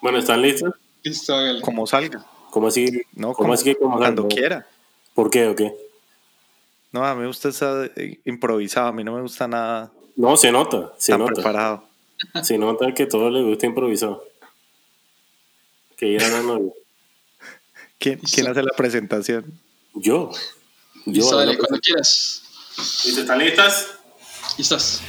Bueno, ¿están listos? Listo, hágale. Como salga. ¿Cómo así? No, ¿Cómo como- así que como cuando quiera. ¿Por qué o qué? No, a mí me gusta esa eh, improvisado. A mí no me gusta nada No, se nota, se tan nota. preparado. Se nota que todo le gusta improvisado. Que ir a la novia. ¿Quién, quién hace la presentación? Yo. Yo. Listo, dale, cuando quieras. ¿Están listas? ¿Listos?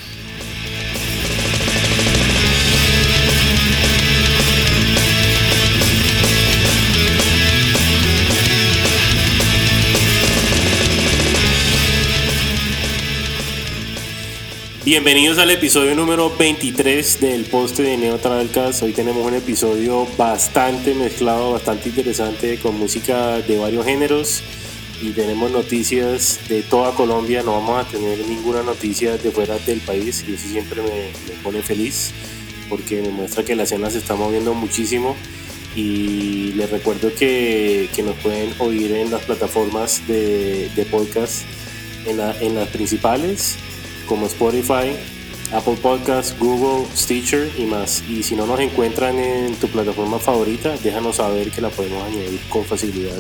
Bienvenidos al episodio número 23 del poste de Neo Travelcast. Hoy tenemos un episodio bastante mezclado, bastante interesante con música de varios géneros y tenemos noticias de toda Colombia. No vamos a tener ninguna noticia de fuera del país y eso siempre me, pone feliz porque me muestra que la escena se está moviendo muchísimo. Y les recuerdo que, que nos pueden oír en las plataformas de, de podcast, en, la- en las principales como Spotify, Apple Podcasts, Google, Stitcher y más. Y si no nos encuentran en tu plataforma favorita, déjanos saber que la podemos añadir con facilidad.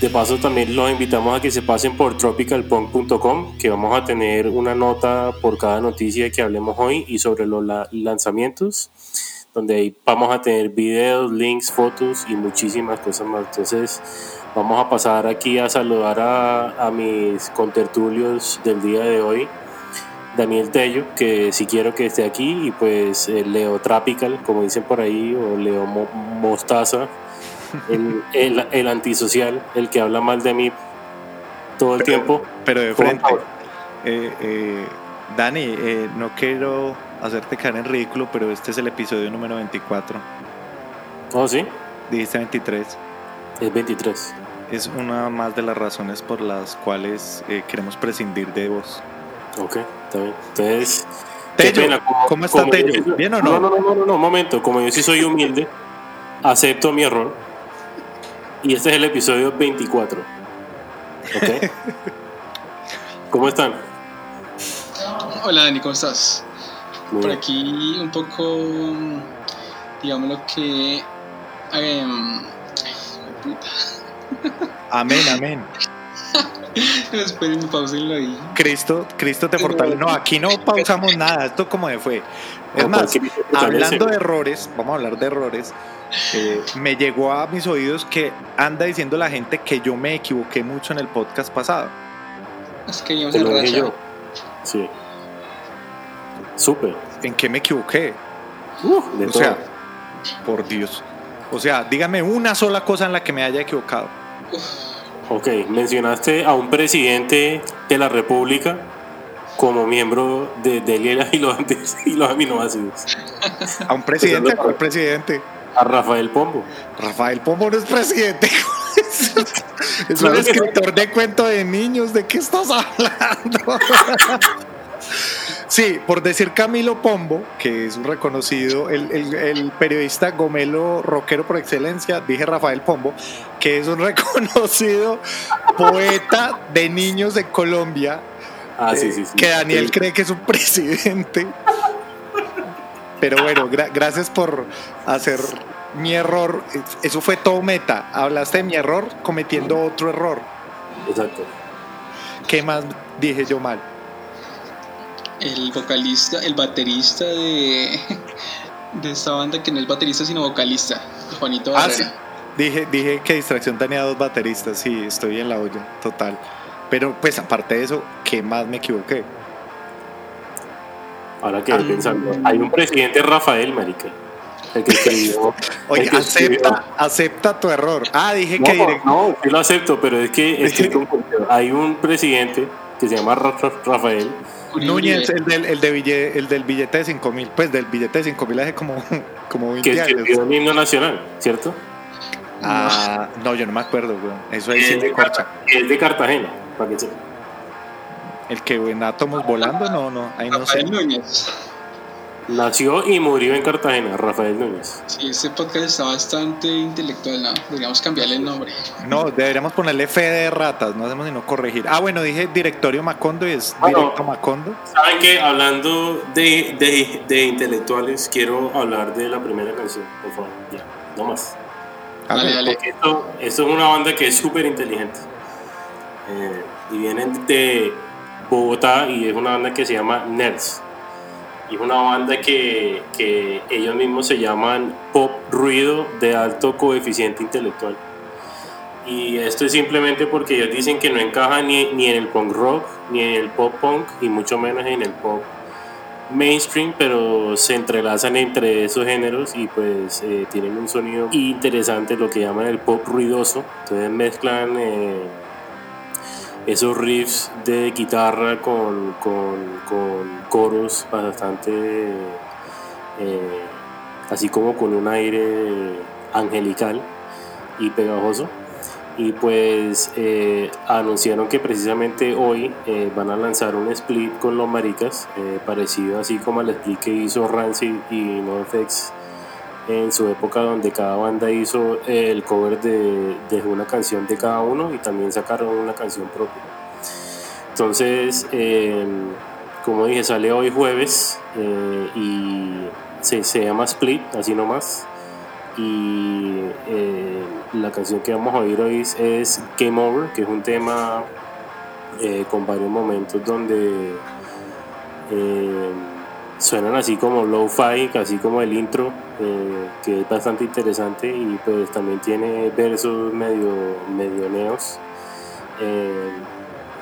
De paso también los invitamos a que se pasen por tropicalpunk.com, que vamos a tener una nota por cada noticia que hablemos hoy y sobre los la- lanzamientos, donde ahí vamos a tener videos, links, fotos y muchísimas cosas más. Entonces vamos a pasar aquí a saludar a, a mis contertulios del día de hoy. Daniel Tello, que si quiero que esté aquí, y pues eh, Leo Trapical, como dicen por ahí, o Leo Mo- Mostaza, el, el, el antisocial, el que habla mal de mí todo el tiempo. Pero de frente. Eh, eh, Dani, eh, no quiero hacerte caer en ridículo, pero este es el episodio número 24. Oh, sí, Dijiste 23. es 23. Es una más de las razones por las cuales queremos prescindir de vos. Ok, está bien. Entonces, Tello, pena, como- ¿cómo está como Tello? ¿Bien o no? No, no, no, no, no, un momento. Como yo sí soy humilde, acepto mi error. Y este es el episodio 24. ¿Ok? ¿Cómo están? Hola Dani, ¿cómo estás? Muy Por bien. aquí un poco, digamos lo que... em, puta. Amén, amén. Esperen, pausenlo ahí. Cristo, Cristo te fortalece. No, aquí no pausamos nada. Esto como de fue. Es más, hablando de errores, vamos a hablar de errores. eh, me llegó a mis oídos que anda diciendo la gente que yo me equivoqué mucho en el podcast pasado. Es que en lo dije yo. Sí. Súper. ¿En qué me equivoqué? Uh, o todo. sea, por Dios. O sea, dígame una sola cosa en la que me haya equivocado. Ok, mencionaste a un presidente de la República como miembro de, de y los, antes- y los aminoácidos. A un presidente, ¿a cuál presidente? A Rafael Pombo. Rafael Pombo no es presidente. es un escritor de cuento de niños. ¿De qué estás hablando? sí, por decir Camilo Pombo, que es un reconocido, el, el- el periodista gomelo rockero por excelencia, dije Rafael Pombo, que es un reconocido poeta de niños de Colombia. Ah, eh, sí, sí, sí. Que Daniel Sí. cree que es un presidente. Pero bueno, gra- gracias por hacer mi error. Eso fue todo meta. Hablaste de mi error cometiendo otro error. Exacto. ¿Qué más dije yo mal? El vocalista, el baterista de, de esta banda, que no es baterista sino vocalista, Juanito Ah, Barrera. sí. Dije, dije que Distracción tenía dos bateristas. Sí, estoy en la olla, total. Pero pues aparte de eso, ¿qué más me equivoqué? Ahora que Ah. pensando, hay un presidente Rafael, marica. El que escribió. Oye, el que escribió- acepta, acepta tu error. Ah, dije que No, direct- no, sí lo acepto, pero es que, es que hay un presidente que se llama Ra- Ra- Rafael. Núñez, el del, el, de bille- el del billete de 5 mil, pues del billete de 5 mil hace como, como 20 que años. escribió el himno nacional, ¿cierto? Ah, no, yo no me acuerdo, weón. Eso ahí sí es, me de corcha. Carta- es de Cartagena, para que sepa. El que en átomos volando, no, no, ahí no sé. Rafael Núñez. Nació y murió en Cartagena, Rafael Núñez. Sí, este podcast está bastante intelectual, ¿no? Deberíamos cambiarle el nombre. No, deberíamos ponerle fe de ratas, no hacemos sino corregir. Ah, bueno, dije directorio Macondo y es directo Macondo. ¿Saben qué? Hablando de, de, de, intelectuales, quiero hablar de la primera canción, por favor. Ya, no más. Dale, dale. Esto, esto, es una banda que es súper inteligente. Eh, y vienen de Bogotá y es una banda que se llama Nerds. Y es una banda que, que ellos mismos se llaman pop ruido de alto coeficiente intelectual. Y esto es simplemente porque ellos dicen que no encaja ni, ni en el punk rock, ni en el pop punk, y mucho menos en el pop mainstream, pero se entrelazan entre esos géneros y pues eh, tienen un sonido interesante, lo que llaman el pop ruidoso. Entonces mezclan eh, esos riffs de guitarra con, con, coros bastante, eh, así como con un aire angelical y pegajoso. Y pues eh, anunciaron que precisamente hoy eh, van a lanzar un split con los maricas, parecido así como al split que hizo Rancid y NoFX en su época donde cada banda hizo el cover de, una canción de cada uno y también sacaron una canción propia. Entonces, em, como dije, sale hoy jueves eh, y se, llama Split, así nomás. Y eh, la canción que vamos a oír hoy es Game Over, que es un tema eh, con varios momentos donde em, suenan así como low-fi, así como el intro, eh, que es bastante interesante y pues también tiene versos medio, medio neos. Eh,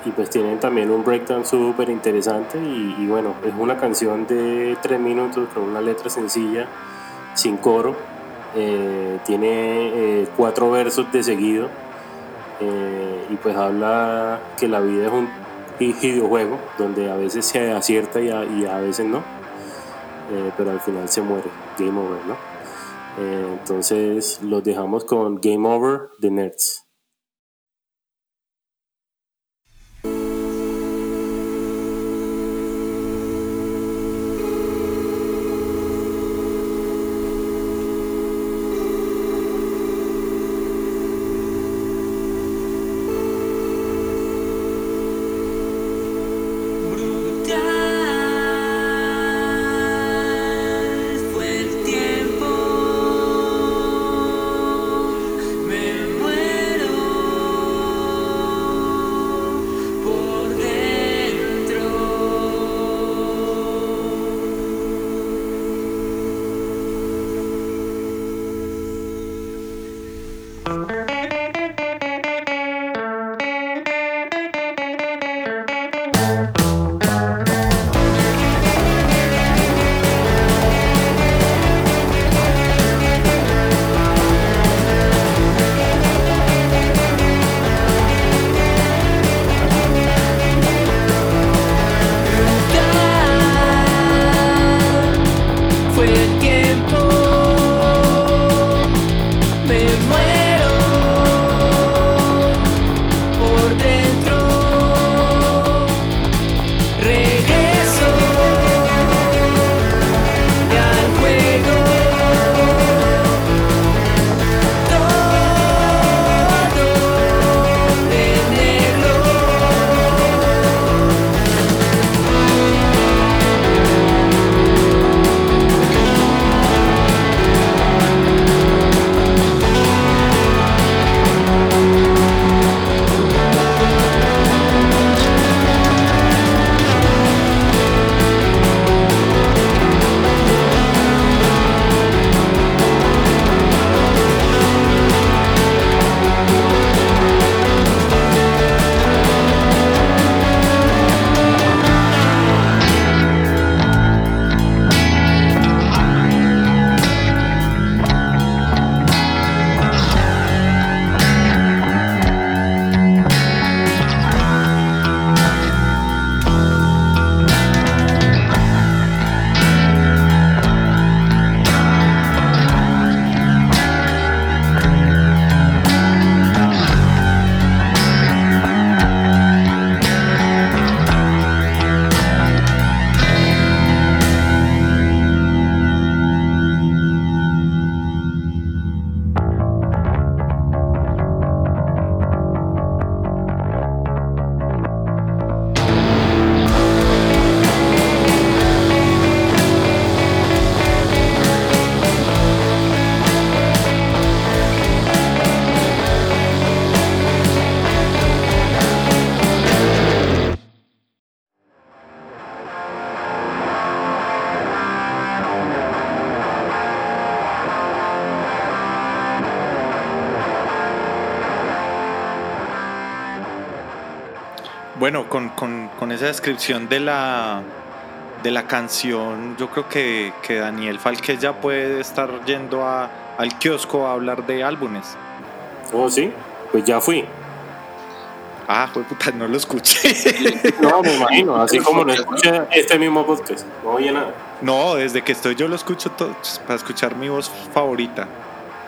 y pues tienen también un breakdown súper interesante y, bueno, es una canción de tres minutos con una letra sencilla, sin coro. Eh, tiene cuatro versos de seguido y pues habla que la vida es un videojuego donde a veces se acierta y a veces no eh, pero al final se muere, Game Over, ¿no? Eh, entonces los dejamos con Game Over de Nerds. Bueno, con, con, con, esa descripción de la, de la canción, yo creo que, que Daniel Falque ya puede estar yendo a, al kiosco a hablar de álbumes. Oh, sí, pues ya fui. Ah, pues puta, no lo escuché. No, me imagino, así como lo escuché este mismo podcast. No oye nada. No, desde que estoy yo lo escucho todo, para escuchar mi voz favorita.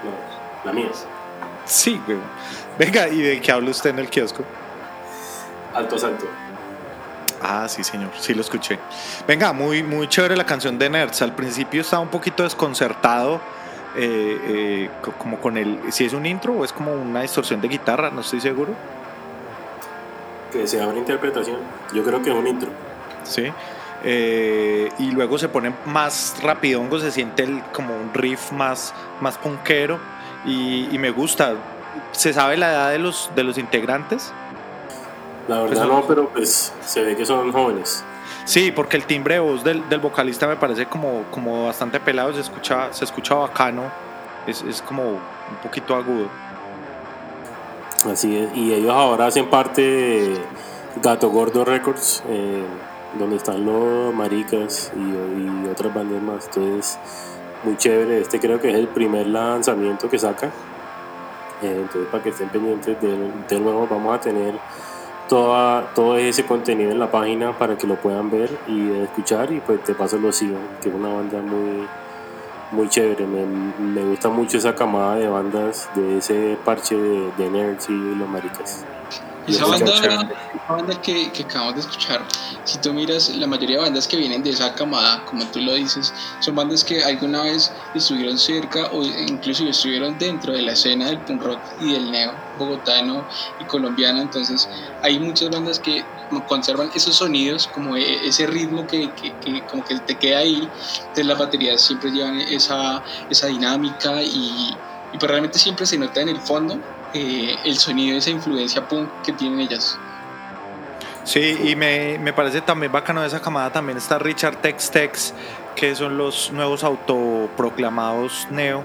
No, la mía. Sí, güey. Venga, ¿y de qué habla usted en el kiosco? Alto Salto. Ah, sí, señor, sí lo escuché. Venga, muy, muy chévere la canción de Nerds. Al principio estaba un poquito desconcertado, eh, eh, como con el. Si es un intro o es como una distorsión de guitarra, no estoy seguro. Que se abre interpretación. Yo creo que es un intro. Sí. Eh, y luego se pone más rapidongo, se siente el, como un riff más, más punkero y, y, me gusta. ¿Se sabe la edad de los, de los integrantes? La verdad pues, no, pero pues se ve que son jóvenes. Sí, porque el timbre de voz del, del vocalista me parece como, como bastante pelado, se escucha, se escucha bacano, es, es como un poquito agudo. Así es, y ellos ahora hacen parte de Gato Gordo Records, eh, donde están los Maricas y, y, otras bandas más. Entonces, muy chévere. Este creo que es el primer lanzamiento que saca. Eh, entonces, para que estén pendientes de, de nuevo, vamos a tener toda, todo ese contenido en la página para que lo puedan ver y escuchar. Y pues, te paso los sigan, que es una banda muy muy chévere. Me, me, gusta mucho esa camada de bandas de ese parche de, de nerds y los maricas. Esa banda, esa banda que, que, acabamos de escuchar, si tú miras, la mayoría de bandas que vienen de esa camada, como tú lo dices, son bandas que alguna vez estuvieron cerca o incluso estuvieron dentro de la escena del punk rock y del neo bogotano y colombiano. Entonces, hay muchas bandas que conservan esos sonidos, como ese ritmo que, que, que, como que te queda ahí. Entonces las baterías siempre llevan esa, esa dinámica y, y pues realmente siempre se nota en el fondo eh, el sonido, esa influencia punk que tienen ellas. Sí, y me, me, parece también bacano de esa camada también está Richard Tex Tex, que son los nuevos autoproclamados neo,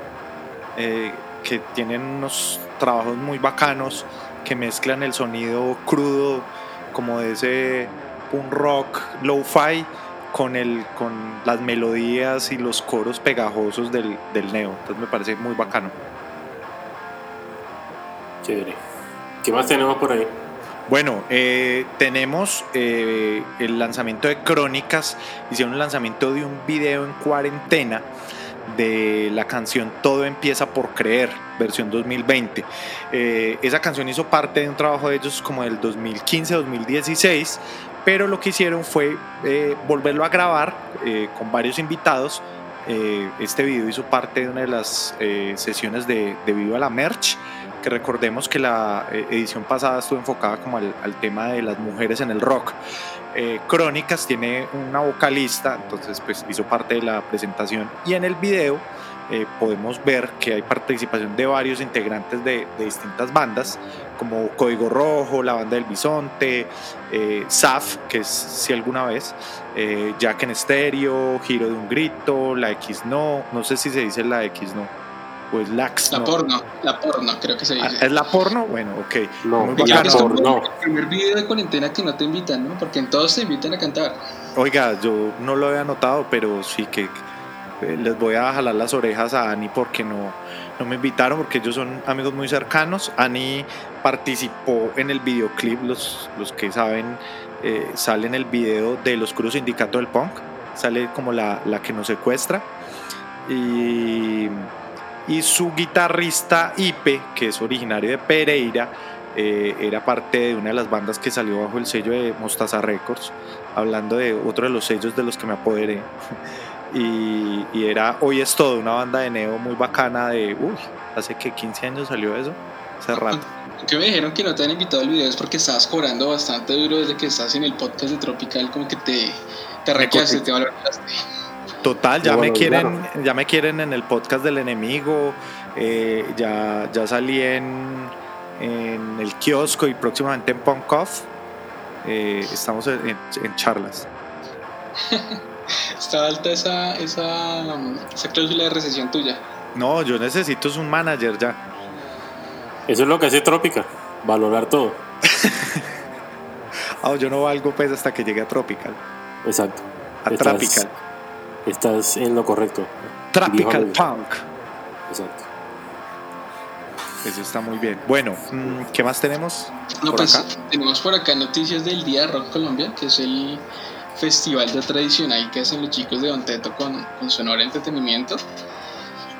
eh, que tienen unos trabajos muy bacanos, que mezclan el sonido crudo como de ese punk rock low-fi con, el, con las melodías y los coros pegajosos del, del neo. Entonces me parece muy bacano. Chévere. ¿Qué más tenemos por ahí? Bueno, eh, tenemos eh, el lanzamiento de Crónicas. Hicieron un lanzamiento de un video en cuarentena de la canción Todo empieza por creer, versión 2020. Eh, esa canción hizo parte de un trabajo de ellos como del 2015-2016, pero lo que hicieron fue eh, volverlo a grabar eh, con varios invitados. Este video hizo parte de una de las sesiones de, de Viva la Merch que recordemos que la edición pasada estuvo enfocada como al, al tema de las mujeres en el rock. Eh, Crónicas tiene una vocalista, entonces pues hizo parte de la presentación y en el video eh, podemos ver que hay participación de varios integrantes de, de, distintas bandas como Código Rojo, la banda del Bisonte, eh, SAF, que es si alguna vez, eh, Jack en Estéreo, Giro de un Grito, la X No, no sé si se dice la X No pues Lax. La no. porno, la porno, creo que se dice. ¿Es la porno? Bueno, ok. No, Muy ya bacano. porno. El primer video de cuarentena que no te invitan, ¿no? Porque en todos te invitan a cantar. Oiga, yo no lo había notado, pero sí que les voy a jalar las orejas a Ani porque no, no me invitaron, porque ellos son amigos muy cercanos. Ani participó en el videoclip, los, los que saben, eh, sale en el video del Oscuro Sindicato del Punk, sale como la, la que nos secuestra. Y y su guitarrista Ipe, que es originario de Pereira, eh, era parte de una de las bandas que salió bajo el sello de Mostaza Records, hablando de otro de los sellos de los que me apoderé. Y, y, era Hoy es todo, una banda de neo muy bacana de, uy, hace que 15 años salió eso, hace rato. Que me dijeron que no te han invitado al video es porque estabas cobrando bastante duro desde que estás en el podcast de Tropical, como que te, te requeaste, te valorizaste. Total, ya Bueno, me quieren, claro. ya me quieren en el podcast del enemigo, eh, ya, ya salí en, en el kiosco y próximamente en Punk Off. Eh, estamos en- en charlas. Está alta esa, esa, esa cláusula de recesión tuya. No, yo necesito es un manager ya. Eso es lo que hace Trópica, valorar todo. Ah, yo no valgo pues hasta que llegue a Tropical. Exacto. A Tropical. Estás en lo correcto. Tropical Punk. Exacto. Eso está muy bien. Bueno, mm, ¿qué más tenemos? No, pues tenemos por acá noticias del Día Rock Colombia, que es el festival de tradicional que hacen los chicos de Don Teto con, con Sonora Entretenimiento.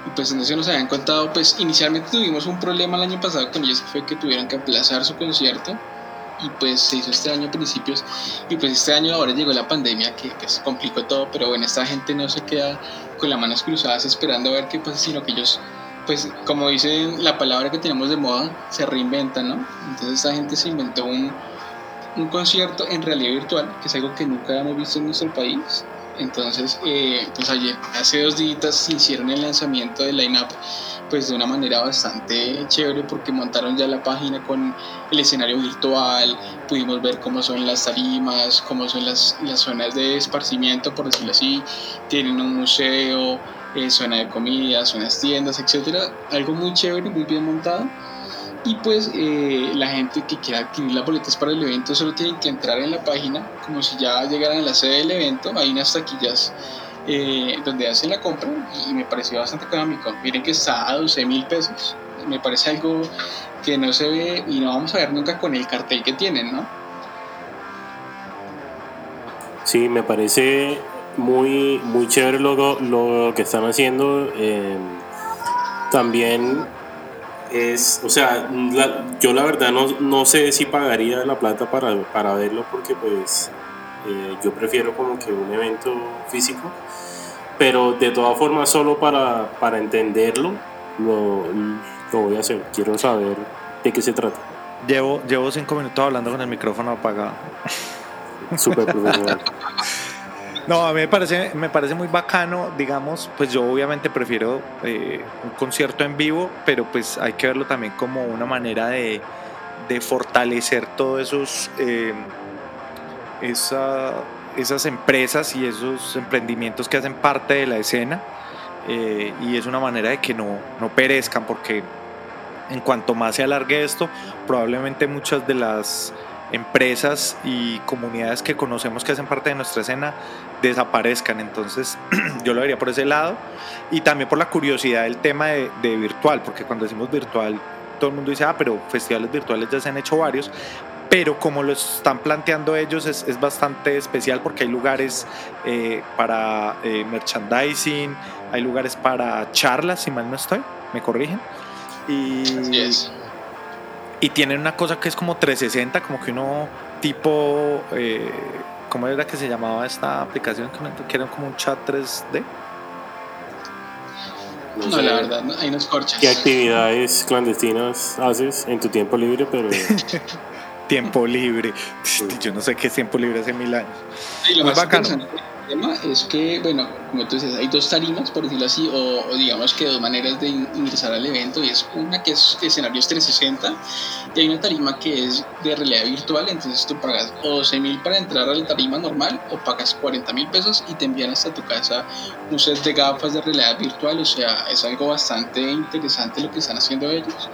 Y pues en eso nos habían contado, pues inicialmente tuvimos un problema el año pasado con ellos, que fue que tuvieron que aplazar su concierto y pues se hizo este año a principios y pues este año ahora llegó la pandemia que pues complicó todo, pero bueno, esta gente no se queda con las manos cruzadas esperando a ver qué pasa, sino que ellos pues como dice la palabra que tenemos de moda, se reinventan, ¿no? Entonces esta gente se inventó un, un concierto en realidad virtual, que es algo que nunca hemos visto en nuestro país. Entonces, eh, pues ayer, hace dos días, hicieron el lanzamiento del line-up pues de una manera bastante chévere porque montaron ya la página con el escenario virtual, pudimos ver cómo son las tarimas, cómo son las, las zonas de esparcimiento, por decirlo así, tienen un museo, eh, zona de comida, zonas tiendas, etcétera, algo muy chévere, muy bien montado. Y pues eh, la gente que quiera adquirir las boletas para el evento solo tiene que entrar en la página, como si ya llegaran a la sede del evento, hay unas taquillas eh, donde hacen la compra y me pareció bastante económico. Miren que está a 12 mil pesos. Me parece algo que no se ve y no vamos a ver nunca con el cartel que tienen, ¿no? Sí, me parece muy, muy chévere lo, lo que están haciendo. Eh, también es, o sea, yo la verdad no, no, sé si pagaría la plata para, para verlo porque pues eh, yo prefiero como que un evento físico, pero de todas formas solo para, para entenderlo lo, lo voy a hacer, quiero saber de qué se trata. Llevo, llevo cinco minutos hablando con el micrófono apagado. Súper profesional. No, a mí me parece, me parece muy bacano, digamos, pues yo obviamente prefiero eh, un concierto en vivo, pero pues hay que verlo también como una manera de, fortalecer todos esos, eh, esa, esas empresas y esos emprendimientos que hacen parte de la escena. Eh, y es una manera de que no, no perezcan, porque en cuanto más se alargue esto, probablemente muchas de las empresas y comunidades que conocemos que hacen parte de nuestra escena desaparezcan. Entonces yo lo vería por ese lado y también por la curiosidad del tema de, virtual, porque cuando decimos virtual todo el mundo dice, ah, pero festivales virtuales ya se han hecho varios, pero como lo están planteando ellos es, es bastante especial porque hay lugares eh, para eh, merchandising, hay lugares para charlas, si mal no estoy, me corrigen. Y, y tienen una cosa que es como 360, como que uno tipo, eh, ¿cómo era que se llamaba esta aplicación? Que era como un chat 3D. No, la verdad, hay unos corchas. ¿Qué actividades clandestinas haces en tu tiempo libre? Pero tiempo libre. Yo no sé qué es tiempo libre hace mil años. Sí, lo más bacano es que, bueno, como tú dices, hay dos tarimas, por decirlo así, o, digamos que dos maneras de ingresar al evento, y es una que es escenarios 360, y hay una tarima que es de realidad virtual, entonces tú pagas o 12 mil para entrar a la tarima normal, o pagas 40 mil pesos y te envían hasta tu casa un set de gafas de realidad virtual, o sea, es algo bastante interesante lo que están haciendo ellos.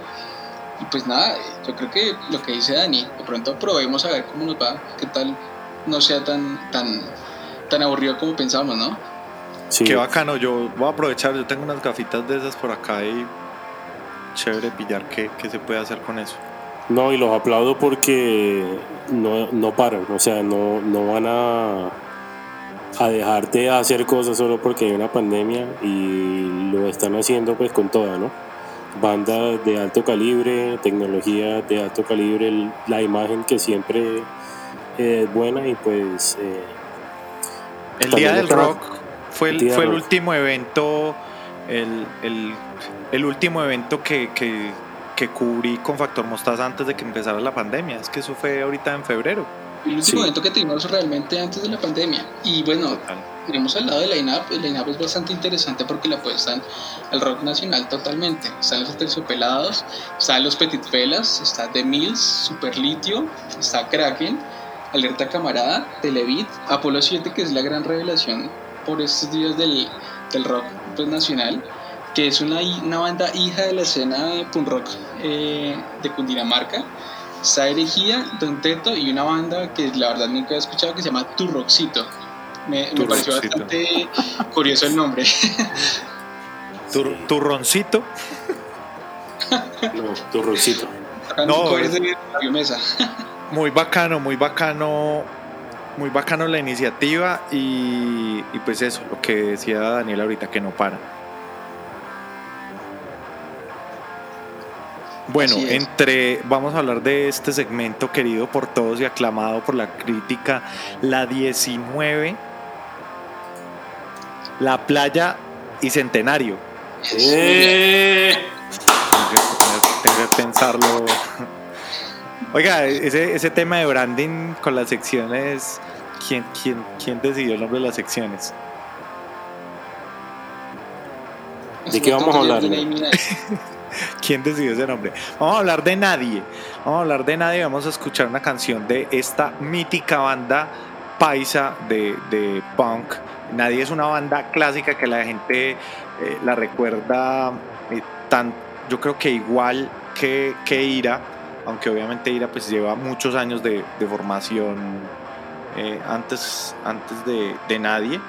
Y pues nada, yo creo que lo que dice Dani, de pronto probemos a ver cómo nos va, qué tal no sea tan, tan tan aburrido como pensamos, ¿no? Sí. Qué bacano, yo voy a aprovechar, yo tengo unas gafitas de esas por acá y chévere pillar qué, qué se puede hacer con eso. No, y los aplaudo porque no, no paran, o sea, no, no van a, a dejarte hacer cosas solo porque hay una pandemia y lo están haciendo pues con toda, ¿no? Bandas de alto calibre, tecnología de alto calibre, la imagen que siempre es buena y pues... Eh, el Día del Rock fue el, fue el último evento, el, el, el último evento que, que, que, cubrí con Factor Mostaza antes de que empezara la pandemia. Es que eso fue ahorita en febrero. El último evento que tuvimos realmente antes de la pandemia. Y bueno, tenemos al lado de line-up. El line-up es bastante interesante porque le apuestan al rock nacional totalmente. Están los terciopelados, están los petit felas, está The Mills, Super Litio, está Kraken Alerta Camarada, Televit, Apolo 7, que es la gran revelación por estos días del, del rock pues, nacional, que es una, una, banda hija de la escena punk rock eh, de Cundinamarca. está Herejía, Don Teto y una banda que la verdad nunca he escuchado que se llama Turroxito. Me, me pareció bastante curioso el nombre. turroncito. no, turroncito. No, muy bacano, muy bacano, muy bacano la iniciativa y, y pues eso, lo que decía Daniel ahorita, que no para. Bueno, entre vamos a hablar de este segmento querido por todos y aclamado por la crítica, la 19, la playa y centenario. Eh. Tengo que pensarlo. Oiga, ese, ese tema de branding con las secciones, ¿quién, quién, quién decidió el nombre de las secciones? ¿De qué vamos a hablar? ¿Quién decidió ese nombre? Vamos a hablar de nadie. Vamos a hablar de nadie. Vamos a escuchar una canción de esta mítica banda paisa de, de punk. Nadie es una banda clásica que la gente eh, la recuerda eh, tan, yo creo que igual que, que Ira, aunque obviamente Ira pues lleva muchos años de, formación eh, antes, antes de, nadie.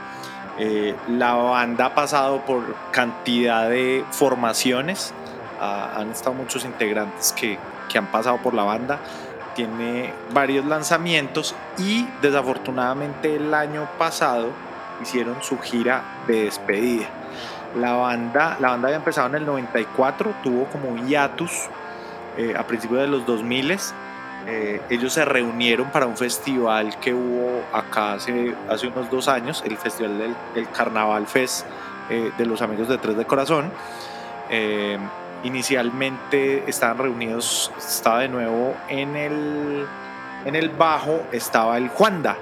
la banda ha pasado por cantidad de formaciones han estado muchos integrantes que, que han pasado por la banda tiene varios lanzamientos y desafortunadamente el año pasado hicieron su gira de despedida. La banda, la banda había empezado en el 94, tuvo como hiatus eh, a principios de los 2000. Eh, ellos se reunieron para un festival que hubo acá hace, hace unos dos años, el festival del, Carnaval Fest eh, de los Amigos de Tres de Corazón. Inicialmente estaban reunidos, estaba de nuevo en el, en el bajo, estaba el Juanda,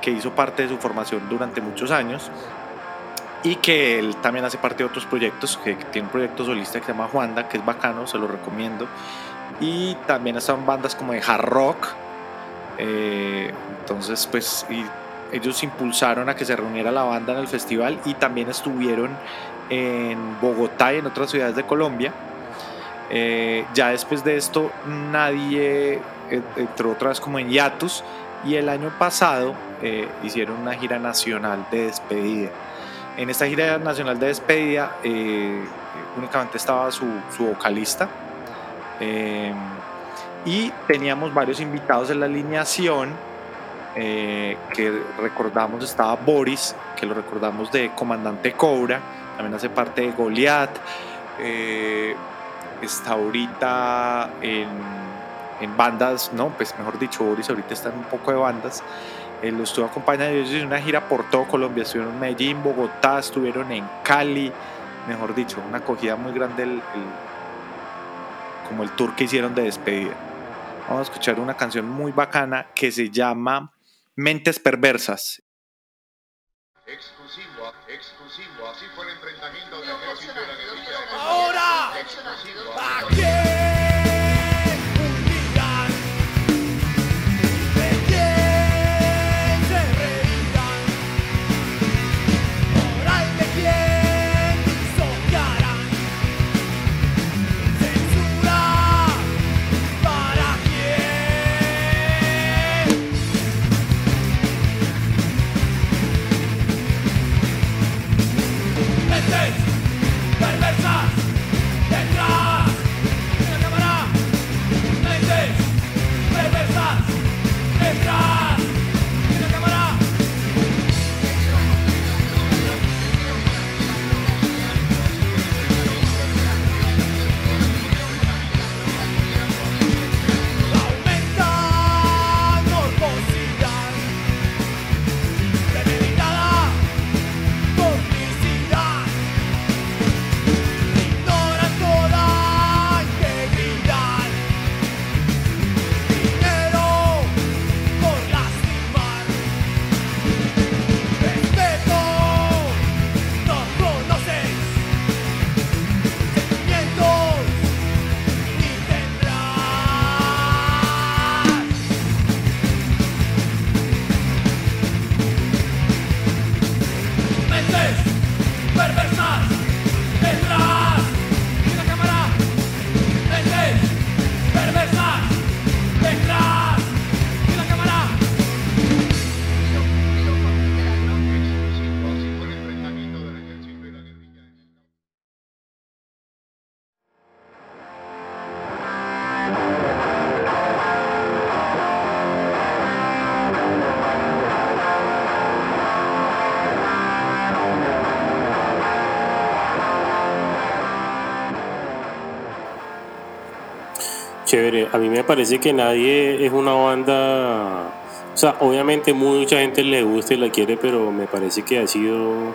que hizo parte de su formación durante muchos años y que él también hace parte de otros proyectos, que tiene un proyecto solista que se llama Juanda, que es bacano, se lo recomiendo. Y también están bandas como de hard rock. Eh, entonces, pues, ellos impulsaron a que se reuniera la banda en el festival y también estuvieron en Bogotá y en otras ciudades de Colombia. Eh, ya después de esto nadie entró otra vez como en hiatus y el año pasado eh, hicieron una gira nacional de despedida. En esta gira nacional de despedida únicamente estaba su vocalista y teníamos varios invitados en la alineación que recordamos estaba Boris, que lo recordamos de Comandante Cobra, también hace parte de Goliath está ahorita en, en, bandas, no, pues mejor dicho, Boris ahorita está en un poco de bandas. Él lo estuvo acompañando ellos en una gira por todo Colombia, estuvieron en Medellín, Bogotá, estuvieron en Cali, mejor dicho, una acogida muy grande el, como el tour que hicieron de despedida. Vamos a escuchar una canción muy bacana que se llama Mentes Perversas. Exclusivo, exclusivo, así fue el enfrentamiento de Ahora, ¿a quién? A mí me parece que nadie es una banda, o sea, obviamente mucha gente le gusta y la quiere, pero me parece que ha sido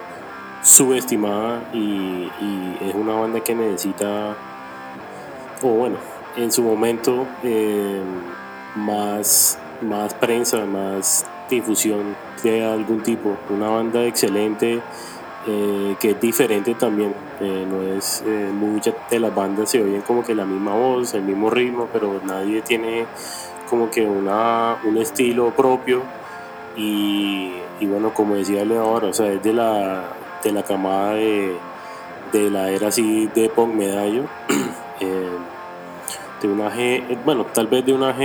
subestimada y, es una banda que necesita, o bueno, en su momento eh, más, más prensa, más difusión de algún tipo. Una banda excelente eh, que es diferente también. Eh, no es muchas de las bandas se oyen como que la misma voz, el mismo ritmo, pero nadie tiene como que una, un estilo propio. Y, y bueno, como decía Leo ahora, o sea, es de la, de la camada de, de la era así de punk medallo. Eh, de una bueno, tal vez de una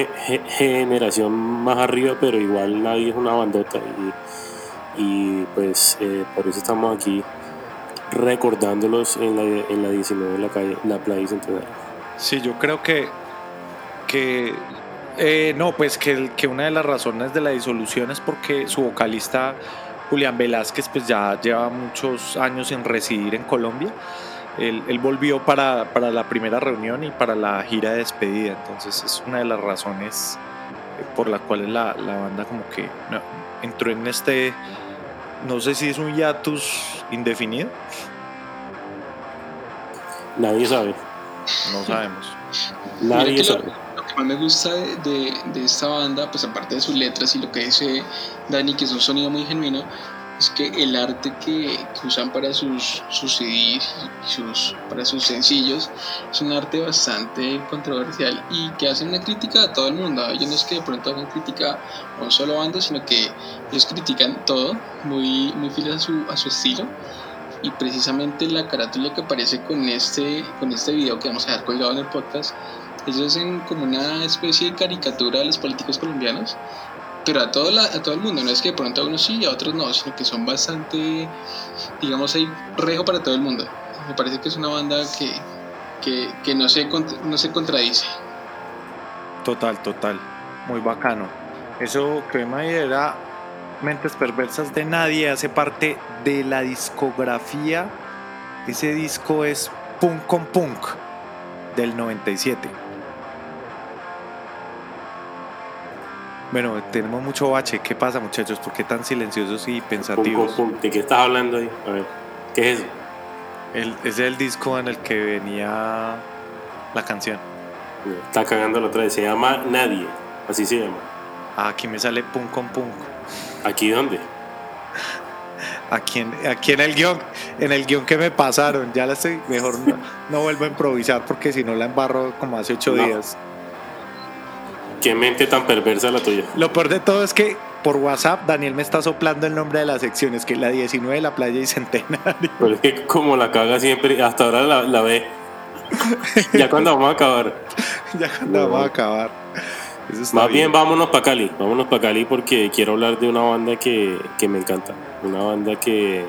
generación más arriba, pero igual nadie es una bandota y, pues eh, por eso estamos aquí recordándolos en la, en la 19 de la calle, la playa Centenario. Sí, yo creo que, que eh, no, pues que, que una de las razones de la disolución es porque su vocalista Julián Velázquez pues ya lleva muchos años en residir en Colombia. Él, volvió para, la primera reunión y para la gira de despedida, entonces es una de las razones eh, por las cuales la, banda como que entró en este, no sé si es un hiatus indefinido. Nadie sabe. No sabemos. Nadie sabe más me gusta de, esta banda, pues aparte de sus letras y lo que dice Dani, que es un sonido muy genuino, es que el arte que, usan para sus, sus CDs y sus, para sus sencillos es un arte bastante controversial y que hacen una crítica a todo el mundo. Ellos no es que de pronto hagan crítica a un solo bando, sino que ellos critican todo, muy, muy fieles a su, a su estilo. Y precisamente la carátula que aparece con este, con este video que vamos a dejar colgado en el podcast ellos hacen como una especie de caricatura de los políticos colombianos, pero a todo, a todo el mundo, no es que de pronto a unos sí y a otros no, sino que son bastante, digamos, hay rejo para todo el mundo. Me parece que es una banda que, que, no, se, no se contradice. Total, total, muy bacano. Eso que me era Mentes Perversas de Nadie, hace parte de la discografía. Ese disco es Punk con Punk del 97. Bueno, tenemos mucho bache. ¿Qué pasa, muchachos? ¿Por qué tan silenciosos y pensativos? ¿De qué estás hablando ahí? A ver, ¿qué es eso? El, es el disco en el que venía la canción. Está cagando la otra vez. Se llama Nadie. Así se llama. Ah, aquí me sale punk con punk. ¿Aquí dónde? Aquí en, aquí en el guion, en el guion que me pasaron, ya la estoy, mejor no, vuelvo a improvisar porque si no la embarro como hace ocho días. Qué mente tan perversa la tuya. Lo peor de todo es que por WhatsApp Daniel me está soplando el nombre de las secciones, que es la 19 de la playa y centenario. Pero es que como la caga siempre, hasta ahora la, ve. ya cuando vamos a acabar. ya cuando vamos a acabar. Más bien. vámonos para Cali, vámonos para Cali porque quiero hablar de una banda que, que me encanta. Una banda que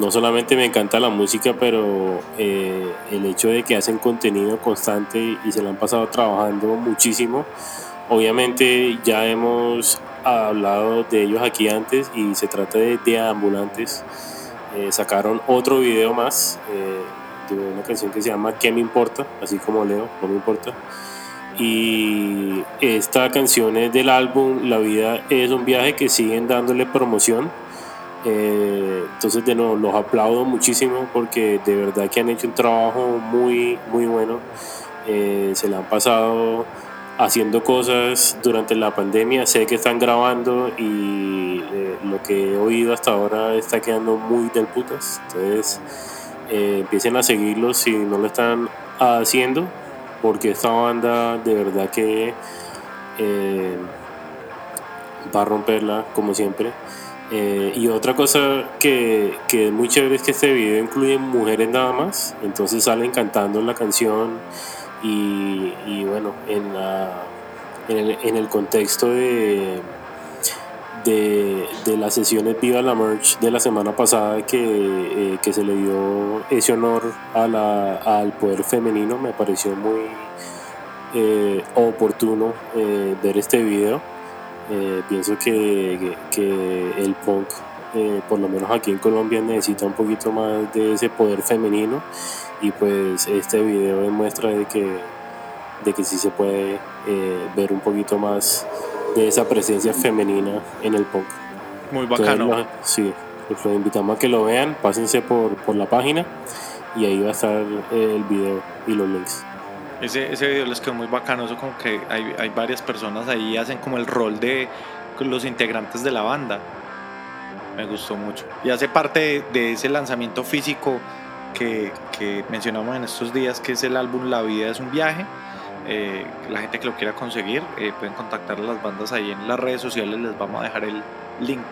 no solamente me encanta la música, pero eh, el hecho de que hacen contenido constante y se lo han pasado trabajando muchísimo. Obviamente ya hemos hablado de ellos aquí antes y se trata de, de Ambulantes. Eh, sacaron otro video más eh, de una canción que se llama ¿Qué me importa? Así como leo, no me importa. Y esta canción es del álbum La vida es un viaje que siguen dándole promoción eh, entonces, de nuevo, los aplaudo muchísimo porque de verdad que han hecho un trabajo muy, muy bueno. Eh, se la han pasado haciendo cosas durante la pandemia. Sé que están grabando y eh, lo que he oído hasta ahora está quedando muy del putas. Entonces, empiecen a seguirlos si no lo están haciendo porque esta banda de verdad que va a romperla como siempre. Eh, y otra cosa que, que, es muy chévere es que este video incluye mujeres nada más, entonces salen cantando la canción y, y bueno, en, la, en, el, en, el, contexto de, de, las sesiones Viva la Merch de la semana pasada que, eh, que se le dio ese honor a la, al poder femenino, me pareció muy eh, oportuno ver este video. Eh, pienso que, que, el punk, eh, por lo menos aquí en Colombia, necesita un poquito más de ese poder femenino y pues este video demuestra de que, de que sí se puede eh, ver un poquito más de esa presencia femenina en el punk. Muy bacano. sí, los invitamos a que lo vean, pásense por, por la página y ahí va a estar el video y los links. Ese, ese video les quedó muy bacano, eso como que hay, hay varias personas ahí, hacen como el rol de los integrantes de la banda. Me gustó mucho. Y hace parte de, ese lanzamiento físico que, que, mencionamos en estos días, que es el álbum La vida es un viaje. Eh, la gente que lo quiera conseguir eh, pueden contactar a las bandas ahí en las redes sociales, les vamos a dejar el link.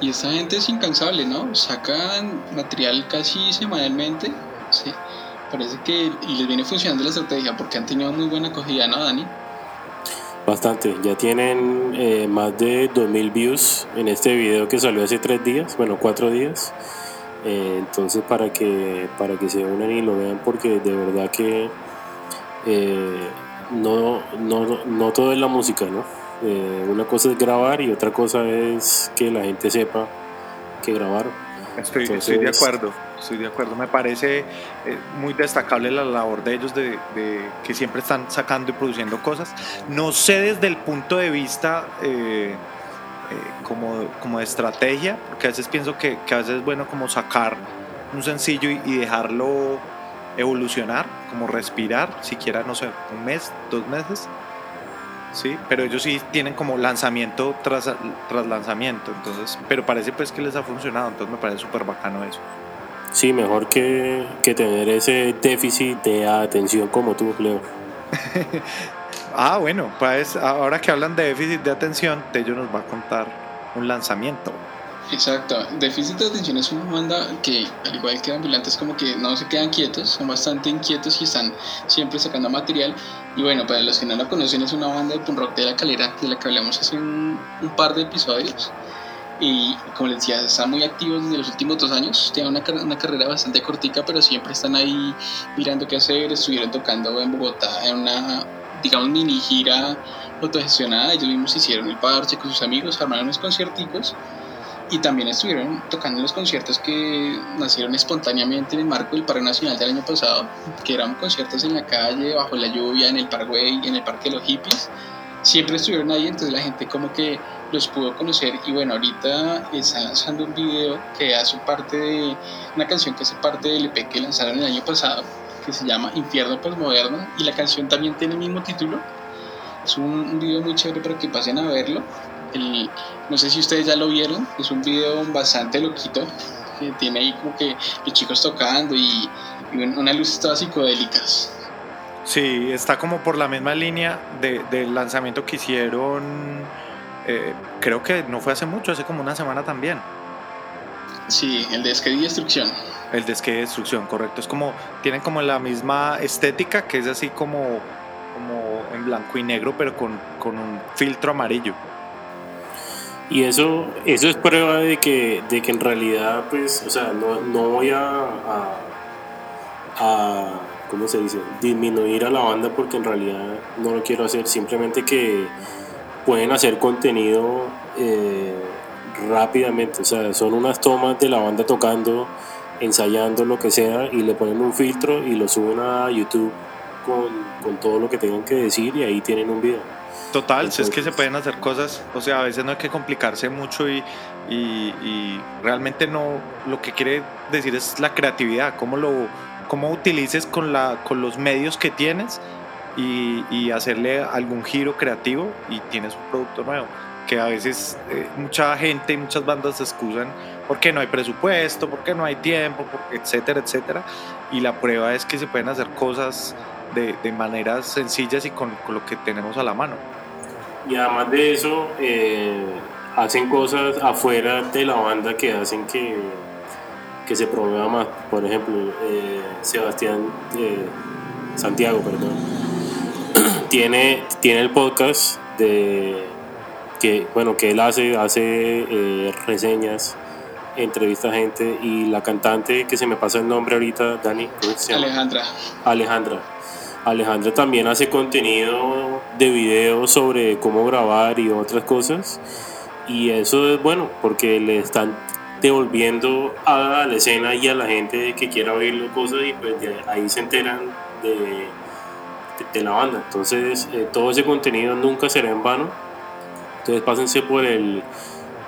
Y esta gente es incansable, ¿no? Sacan material casi semanalmente. Sí. Parece que les viene funcionando la estrategia porque han tenido muy buena acogida, ¿no, Dani? Bastante, ya tienen eh, más de 2000 views en este video que salió hace tres días, bueno, cuatro días. Eh, entonces, para que, para que se unan y lo vean, porque de verdad que eh, no, no, no todo es la música, ¿no? una cosa es grabar y otra cosa es que la gente sepa que grabaron. Estoy, estoy de acuerdo estoy de acuerdo. Me parece eh, muy destacable la labor de ellos de, que siempre están sacando y produciendo cosas. No sé desde el punto de vista eh, eh, como, como de estrategia, porque a veces pienso que, que, a veces es bueno como sacar un sencillo y, y dejarlo evolucionar, como respirar, siquiera, no sé, un mes, dos meses. Sí, pero ellos sí tienen como lanzamiento tras, tras lanzamiento, entonces, pero parece pues que les ha funcionado, entonces me parece súper bacano eso. Sí, mejor que, tener ese déficit de atención como tú, Leo. ah, bueno, pues ahora que hablan de déficit de atención, Tello nos va a contar un lanzamiento. Exacto, déficit de atención es una banda que, al igual que ambulantes, como que no se quedan quietos, son bastante inquietos y están siempre sacando material. Y bueno, para los que no la conocen, es una banda de punk rock de la calera, de la que hablamos hace un par de episodios. Y como les decía, están muy activos desde los últimos dos años, tienen una, una, carrera bastante cortica, pero siempre están ahí mirando qué hacer, estuvieron tocando en Bogotá en una, digamos, mini gira autogestionada, ellos mismos hicieron el parche con sus amigos, armaron unos concierticos y también estuvieron tocando en los conciertos que nacieron espontáneamente en el marco del Parque Nacional del año pasado, que eran conciertos en la calle, bajo la lluvia, en el Parkway, en el Parque de los Hippies, siempre estuvieron ahí, entonces la gente como que los pudo conocer y bueno, ahorita está lanzando un video que hace parte de una canción que hace parte del EP que lanzaron el año pasado, que se llama Infierno Postmoderno y la canción también tiene el mismo título. Es un, video muy chévere para que pasen a verlo. El, no sé si ustedes ya lo vieron, es un video bastante loquito, que tiene ahí como que los chicos tocando y, y unas luces todas psicodélicas. Sí, está como por la misma línea de, del lanzamiento que hicieron eh, creo que no fue hace mucho, hace como una semana también. Sí, el de y Destrucción. El de y Destrucción, correcto. Es como, tienen como la misma estética, que es así como, como en blanco y negro, pero con, con un filtro amarillo. Y eso, eso es prueba de que, de que en realidad, pues, o sea, no, no voy a, a, ¿cómo se dice? Disminuir a la banda porque en realidad no lo quiero hacer, simplemente que pueden hacer contenido eh, rápidamente. O sea, son unas tomas de la banda tocando, ensayando lo que sea y le ponen un filtro y lo suben a YouTube con, con todo lo que tengan que decir y ahí tienen un video. Total, es que se pueden hacer cosas, o sea, a veces no hay que complicarse mucho y, y, y, realmente no, lo que quiere decir es la creatividad, cómo lo cómo utilices con, la, con los medios que tienes y, hacerle algún giro creativo y tienes un producto nuevo. Que a veces eh, mucha gente y muchas bandas se excusan porque no hay presupuesto, porque no hay tiempo, etcétera, etcétera. Y la prueba es que se pueden hacer cosas de, de maneras sencillas y con, con, lo que tenemos a la mano. Y además de eso, eh, hacen cosas afuera de la banda que hacen que, que se promueva más. Por ejemplo, eh, Sebastián Santiago, perdón tiene, tiene el podcast de que bueno que él hace hace eh, reseñas entrevista a gente y la cantante que se me pasa el nombre ahorita Dani Alejandra. Alejandra Alejandra también hace contenido de video sobre cómo grabar y otras cosas y eso es bueno porque le están devolviendo a la escena y a la gente que quiera oírlo cosas y pues ahí se enteran de, de, la banda. Entonces eh, todo ese contenido nunca será en vano. Entonces pásense por el,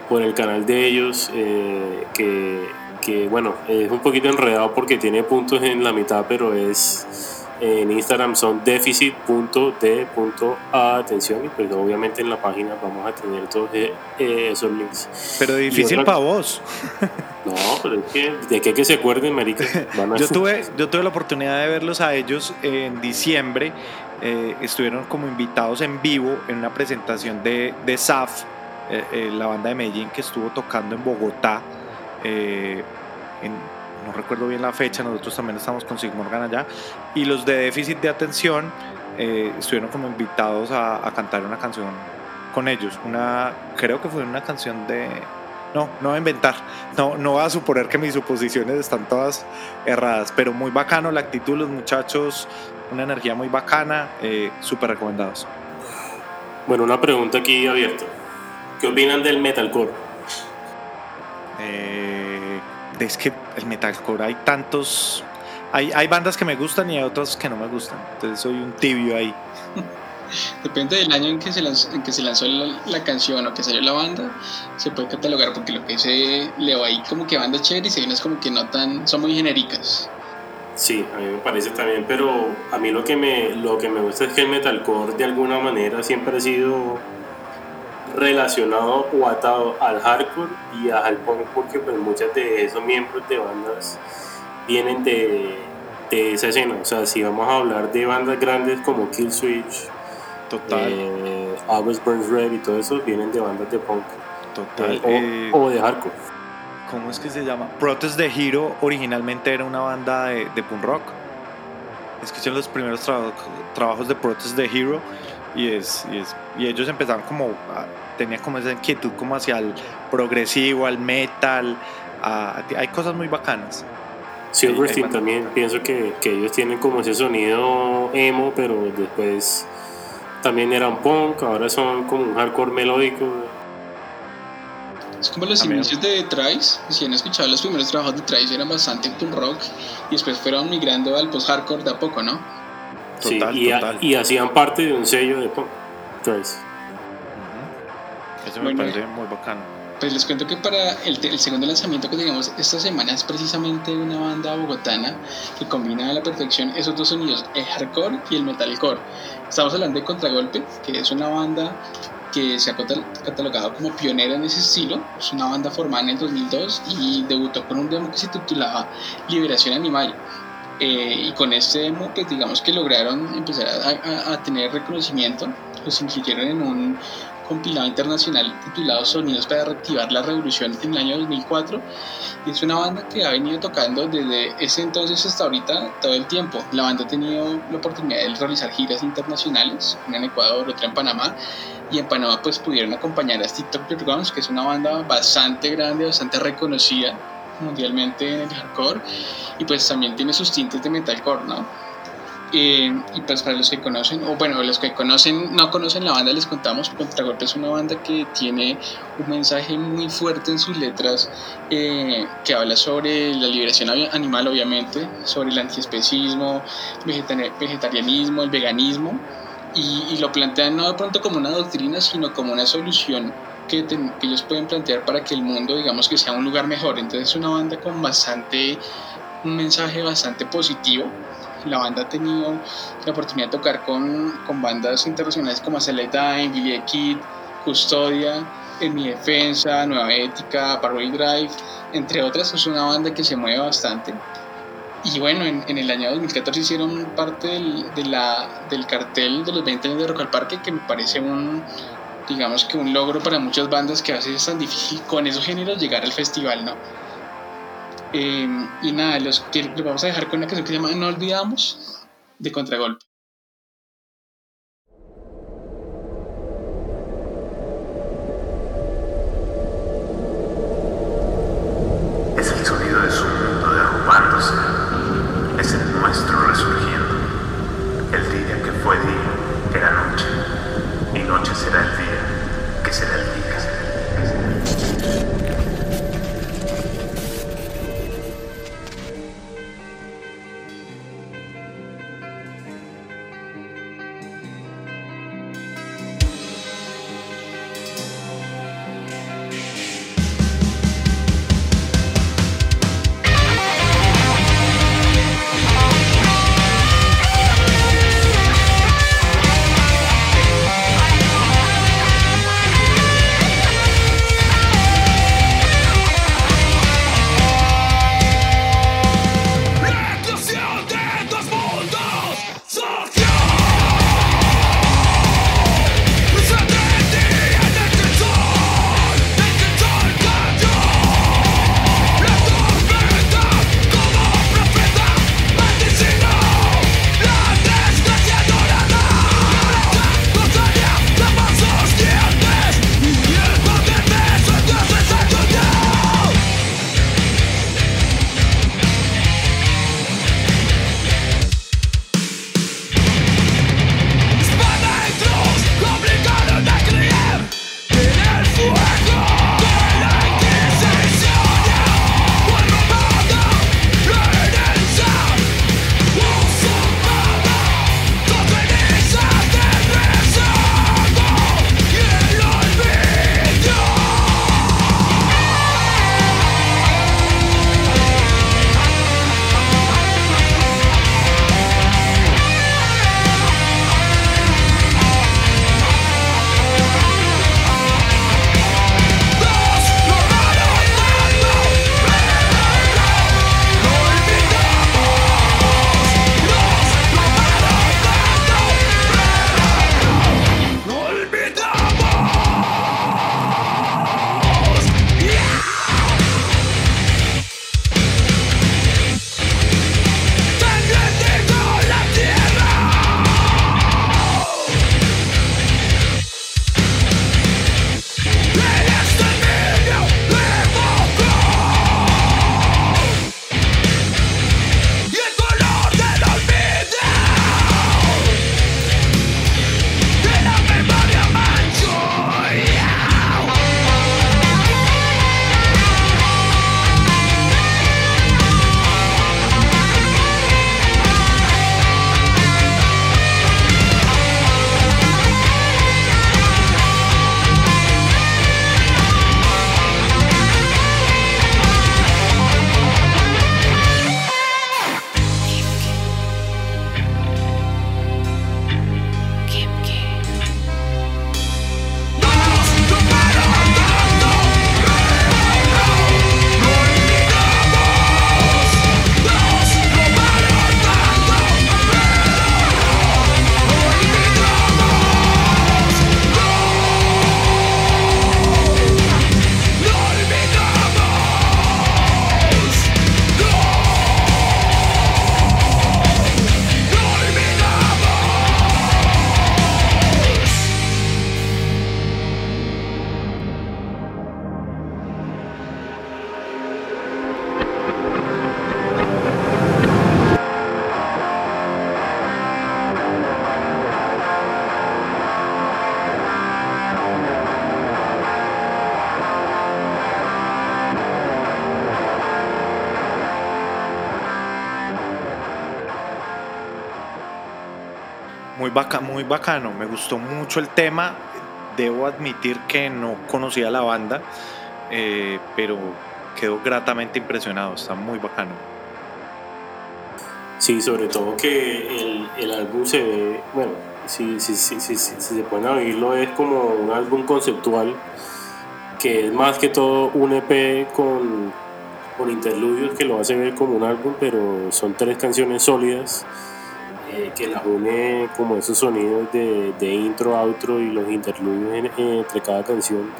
por el canal de ellos eh, que, que bueno, es un poquito enredado porque tiene puntos en la mitad, pero es en Instagram son deficit.d.a atención y pues obviamente en la página vamos a tener todos eh, esos links. Pero difícil para vos. No, pero es que de qué que se acuerden, marica. yo, tuve, yo tuve la oportunidad de verlos a ellos en diciembre. Eh, estuvieron como invitados en vivo en una presentación de, de SAF, eh, la banda de Medellín que estuvo tocando en Bogotá. en, no recuerdo bien la fecha, nosotros también estamos con Sigmorgan allá, y los de déficit de atención eh, estuvieron como invitados a, cantar una canción con ellos, una, creo que fue una canción de, no, no voy a inventar, no, no voy a suponer que mis suposiciones están todas erradas, pero muy bacano la actitud, los muchachos, una energía muy bacana, eh, súper recomendados. Bueno, una pregunta aquí abierta. ¿Qué opinan del metalcore? Eh, es que el metalcore hay tantos. Hay, hay bandas que me gustan y hay otras que no me gustan. Entonces soy un tibio ahí. Depende del año en que se lanzó, en que se lanzó la, canción o que salió la banda, se puede catalogar porque lo que se leo ahí como que banda chévere y se unas como que no tan, son muy genéricas. Sí, a mí me parece también, pero a mí lo que me, lo que me gusta es que el metalcore de alguna manera siempre ha sido relacionado o atado al hardcore y al punk porque pues muchas de esos miembros de bandas vienen de, de esa escena. O sea, si vamos a hablar de bandas grandes como Killswitch, Total. Eh, August Burns Red y todo eso vienen de bandas de punk. Total. Eh, eh, o, de hardcore. ¿Cómo es que se llama? Protest de Hero originalmente era una banda de, de punk rock. Escuché los primeros trabajos de Protest de Hero y, es, y, es, y ellos empezaron como, tenía como esa inquietud como hacia el progresivo, al metal, hay cosas muy bacanas. Silverstein también, pienso que, que, ellos tienen como ese sonido emo, pero después también eran punk, ahora son como un hardcore melódico. Es como los inicios de Trice, si han escuchado los primeros trabajos de Trice eran bastante punk rock y después fueron migrando al post-hardcore de a poco, ¿no? Sí, y, hacían parte de un sello de punk. Eso me parece muy bacano. Pues les cuento que para el, el, segundo lanzamiento que tenemos esta semana es precisamente una banda bogotana que combina a la perfección esos dos sonidos, el hardcore y el metalcore. Estamos hablando de Contragolpe, que es una banda que se ha catalogado como pionera en ese estilo. Es una banda formada en el 2002 y debutó con un demo que se titulaba Liberación Animal. Eh, y con este demo, pues digamos que lograron empezar a, tener reconocimiento, los incluyeron en un compilado internacional titulado Sonidos para reactivar la revolución en el año 2004 y es una banda que ha venido tocando desde ese entonces hasta ahorita todo el tiempo. La banda ha tenido la oportunidad de realizar giras internacionales, una en Ecuador, otra en Panamá. Y en Panamá pues pudieron acompañar a Stick Guns, que es una banda bastante grande, bastante reconocida mundialmente en el hardcore y pues también tiene sus tintes de metalcore, ¿no? Eh, y pues para los que conocen, o bueno, los que conocen, no conocen la banda, les contamos, Contragolpe es una banda que tiene un mensaje muy fuerte en sus letras, eh, que habla sobre la liberación animal, obviamente, sobre el antiespecismo, vegetarianismo, el veganismo, y, y, lo plantean no de pronto como una doctrina, sino como una solución que, ellos pueden plantear para que el mundo, digamos, que sea un lugar mejor. Entonces es una banda con bastante, un mensaje bastante positivo. La banda ha tenido la oportunidad de tocar con, con bandas internacionales como Time, Billy Kid, Custodia, En Mi Defensa, Nueva Ética, Parkway Drive, entre otras. Es una banda que se mueve bastante. Y bueno, en, en, el año 2014 hicieron parte del, de la, del cartel de los 20 años de Rock al Parque, que me parece un, digamos que un logro para muchas bandas que a veces es tan difícil con esos géneros llegar al festival, ¿no? Em, y nada, los, los vamos a dejar con una canción que se llama No Olvidamos de Contragolpe. Bacano, me gustó mucho el tema. Debo admitir que no conocía la banda, eh, pero quedó gratamente impresionado, está muy bacano. Sí, sobre todo que el, el álbum se ve, bueno, si, si, si, si, se pueden oírlo, es como un álbum conceptual que es más que todo un EP con, con interludios que lo hace ver como un álbum, pero son tres canciones sólidas eh, que las une como esos sonidos de, de intro, outro y los interludios entre cada canción.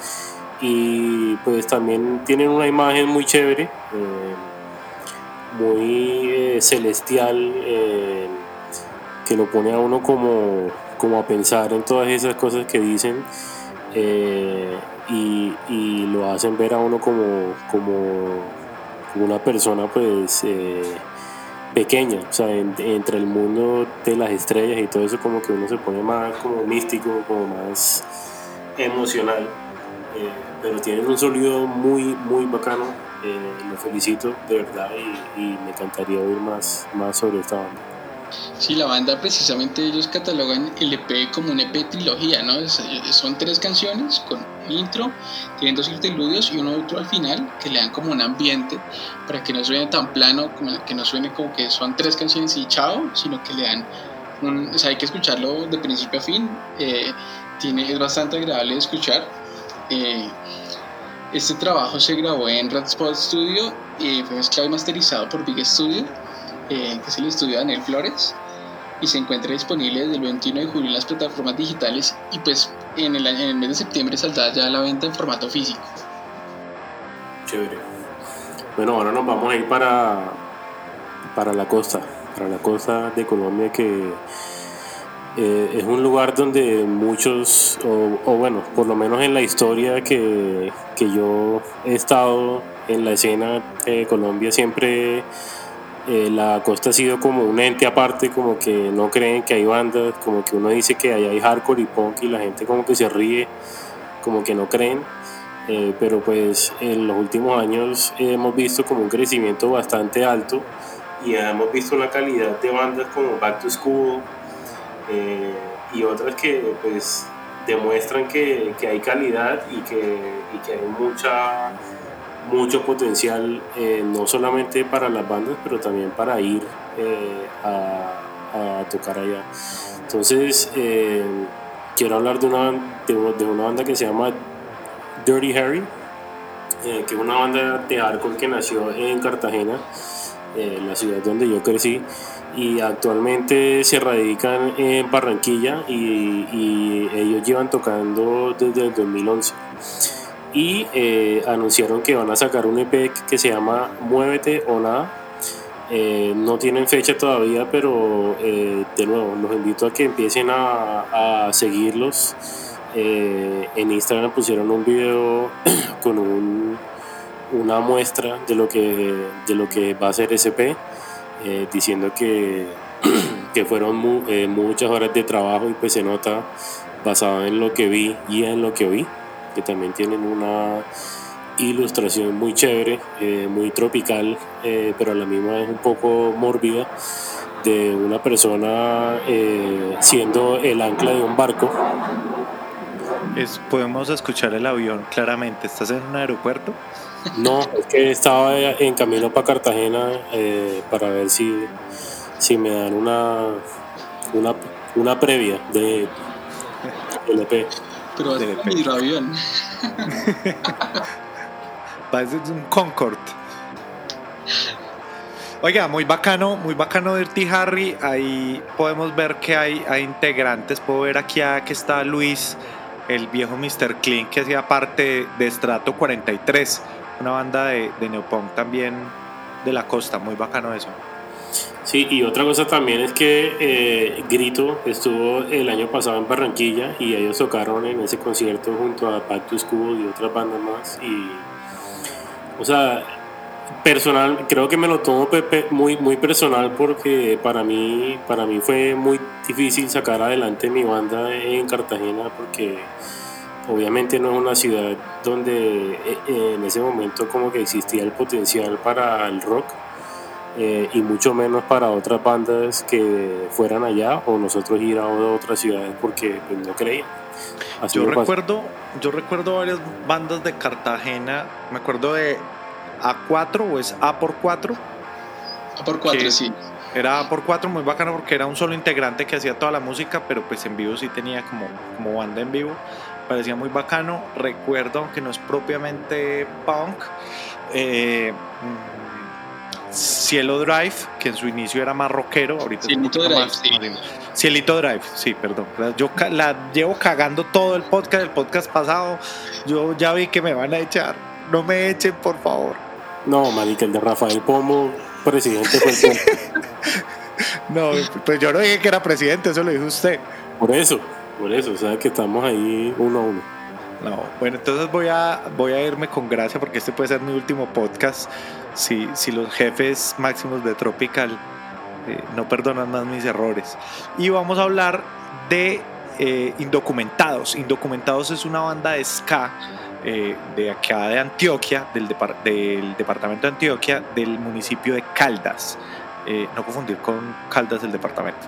Y pues también tienen una imagen muy chévere, eh, muy eh, celestial, que lo pone a uno como, como a pensar en todas esas cosas que dicen. Y, y, lo hacen ver a uno como, como, como una persona pues pequeña, o sea, entre el mundo de las estrellas y todo eso como que uno se pone más como místico, como más emocional, eh, pero tienen un sonido muy, muy bacano, eh, lo felicito de verdad y, y, me encantaría oír más, más sobre esta banda. Sí, la banda precisamente ellos catalogan el EP como un EP trilogía, ¿no? son tres canciones con intro, tienen dos interludios y uno otro al final que le dan como un ambiente para que no suene tan plano, como que no suene como que son tres canciones y chao, sino que le dan un, o sea, hay que escucharlo de principio a fin, eh, tiene, es bastante agradable de escuchar. Eh, este trabajo se grabó en Red Spot Studio y fue mezclado y masterizado por Big Studio, eh, que es el estudio de Daniel Flores y se encuentra disponible desde el 21 de julio en las plataformas digitales y pues en el, en el mes de septiembre saldrá ya la venta en formato físico. Chévere. Bueno, ahora nos vamos a ir para, para la costa, para la costa de Colombia que eh, es un lugar donde muchos, o, bueno, por lo menos en la historia que, que yo he estado en la escena de Colombia siempre eh, la costa ha sido como un ente aparte, como que no creen que hay bandas, como que uno dice que ahí hay hardcore y punk y la gente como que se ríe, como que no creen. Eh, pero pues en los últimos años hemos visto como un crecimiento bastante alto y hemos visto una calidad de bandas como Back to School eh, y otras que pues demuestran que, que hay calidad y que, y que hay mucha mucho potencial, eh, no solamente para las bandas, pero también para ir eh, a, tocar allá. Entonces, eh, quiero hablar de una, de, una banda que se llama Dirty Harry, que es una banda de hardcore que nació en Cartagena, la ciudad donde yo crecí, y actualmente se radican en Barranquilla y, y ellos llevan tocando desde el 2011 y eh, anunciaron que van a sacar un EP que se llama Muévete o Nada. Eh, no tienen fecha todavía, pero eh, de nuevo, los invito a que empiecen a, seguirlos. en Instagram pusieron un video con un, una muestra de lo, que, de lo que va a ser SP, diciendo que, que fueron muchas horas de trabajo y pues se nota basado en lo que vi y en lo que oí que también tienen una ilustración muy chévere, eh, muy tropical, eh, pero a la misma vez un poco mórbida, de una persona eh, siendo el ancla de un barco. Es, podemos escuchar el avión claramente. ¿Estás en un aeropuerto? No, es que estaba en camino para Cartagena para ver si, si me dan una, una, una previa de LP. Pero es un hidroavión. Parece un Concorde. Oiga, muy bacano, muy bacano Dirty Harry. Ahí podemos ver que hay, hay integrantes. Puedo ver aquí a, que está Luis, el viejo Mr. Clean, que hacía parte de Strato 43, una banda de, de Neopunk también de la costa. Muy bacano eso. Sí, y otra cosa también es que eh, Grito estuvo el año pasado en Barranquilla y ellos tocaron en ese concierto junto a to School y otras bandas más. Y, o sea, personal, creo que me lo tomo muy, muy personal porque para mí, para mí fue muy difícil sacar adelante mi banda en Cartagena porque obviamente no es una ciudad donde eh, en ese momento como que existía el potencial para el rock eh, y mucho menos para otras bandas que fueran allá o nosotros ir a otras ciudades porque pues, no creían. yo recuerdo, yo recuerdo varias bandas de Cartagena, me acuerdo de A4 o es A por 4. A por 4, sí. Era A por 4 muy bacano porque era un solo integrante que hacía toda la música, pero pues en vivo sí tenía como, como banda en vivo. Parecía muy bacano. Recuerdo, aunque no es propiamente punk, eh, Cielo Drive, que en su inicio era más rockero, ahorita Cielito es Drive, más, sí. Cielito Drive, sí, perdón. Yo la llevo cagando todo el podcast, el podcast pasado. Yo ya vi que me van a echar. No me echen, por favor. No, marica, el de Rafael Pomo, presidente fue el No, pues yo no dije que era presidente, eso lo dijo usted. Por eso, por eso, o sea que estamos ahí uno a uno. No, bueno, entonces voy a, voy a irme con gracia porque este puede ser mi último podcast. Si, si los jefes máximos de Tropical eh, no perdonan más mis errores. Y vamos a hablar de eh, Indocumentados. Indocumentados es una banda de ska eh, de acá de Antioquia, del, del departamento de Antioquia, del municipio de Caldas. Eh, no confundir con Caldas del departamento.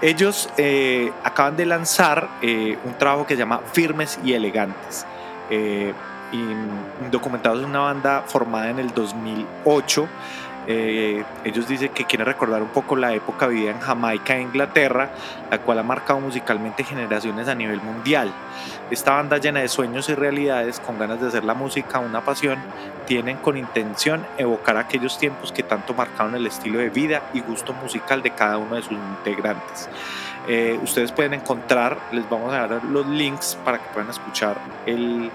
Ellos eh, acaban de lanzar eh, un trabajo que se llama Firmes y Elegantes. Indocumentados es una banda formada en el 2008. ellos dicen que quieren recordar un poco la época vivida en Jamaica e Inglaterra, la cual ha marcado musicalmente generaciones a nivel mundial. Esta banda llena de sueños y realidades, con ganas de hacer la música una pasión, tienen con intención evocar aquellos tiempos que tanto marcaron el estilo de vida y gusto musical de cada uno de sus integrantes. Eh, ustedes pueden encontrar, les vamos a dar los links para que puedan escuchar el,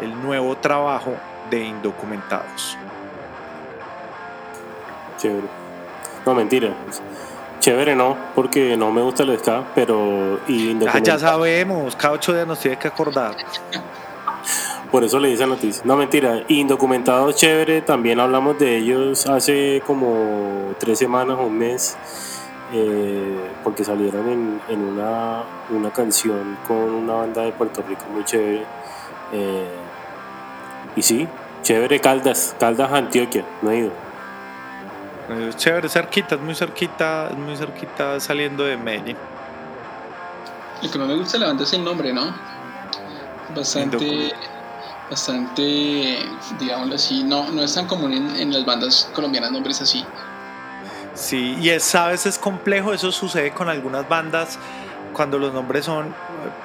el nuevo trabajo de Indocumentados. Chévere. No, mentira. Chévere no, porque no me gusta el ska, pero... Y ah, ya sabemos, cada ocho días nos tiene que acordar. Por eso le dice noticia. No, mentira. Indocumentados chévere, también hablamos de ellos hace como tres semanas o un mes, eh, porque salieron en, en una, una, canción con una banda de Puerto Rico muy chévere. Eh, y sí, chévere Caldas, Caldas Antioquia, no he ido. Es chévere, cerquita, es muy cerquita, es muy cerquita saliendo de Medellín. Lo que no me gusta de la banda es el nombre, ¿no? Bastante, bastante, digámoslo así, no, no es tan común en, en las bandas colombianas nombres así. Sí, y es, sabes, es complejo, eso sucede con algunas bandas cuando los nombres son,